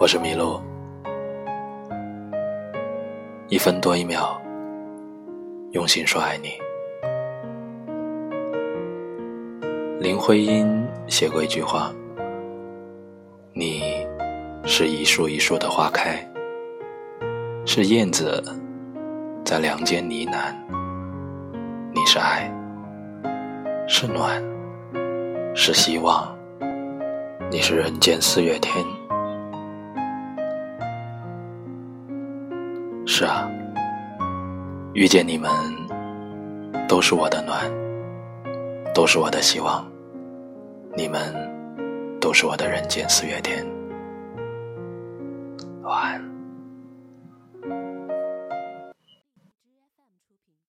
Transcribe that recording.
我是麋鹿，一分多一秒，用心说爱你。林徽因写过一句话：“你是一树一树的花开，是燕子在梁间呢喃。你是爱，是暖，是希望。你是人间四月天。是啊。遇见你们都是我的暖都是我的希望你们都是我的人间四月天。晚安。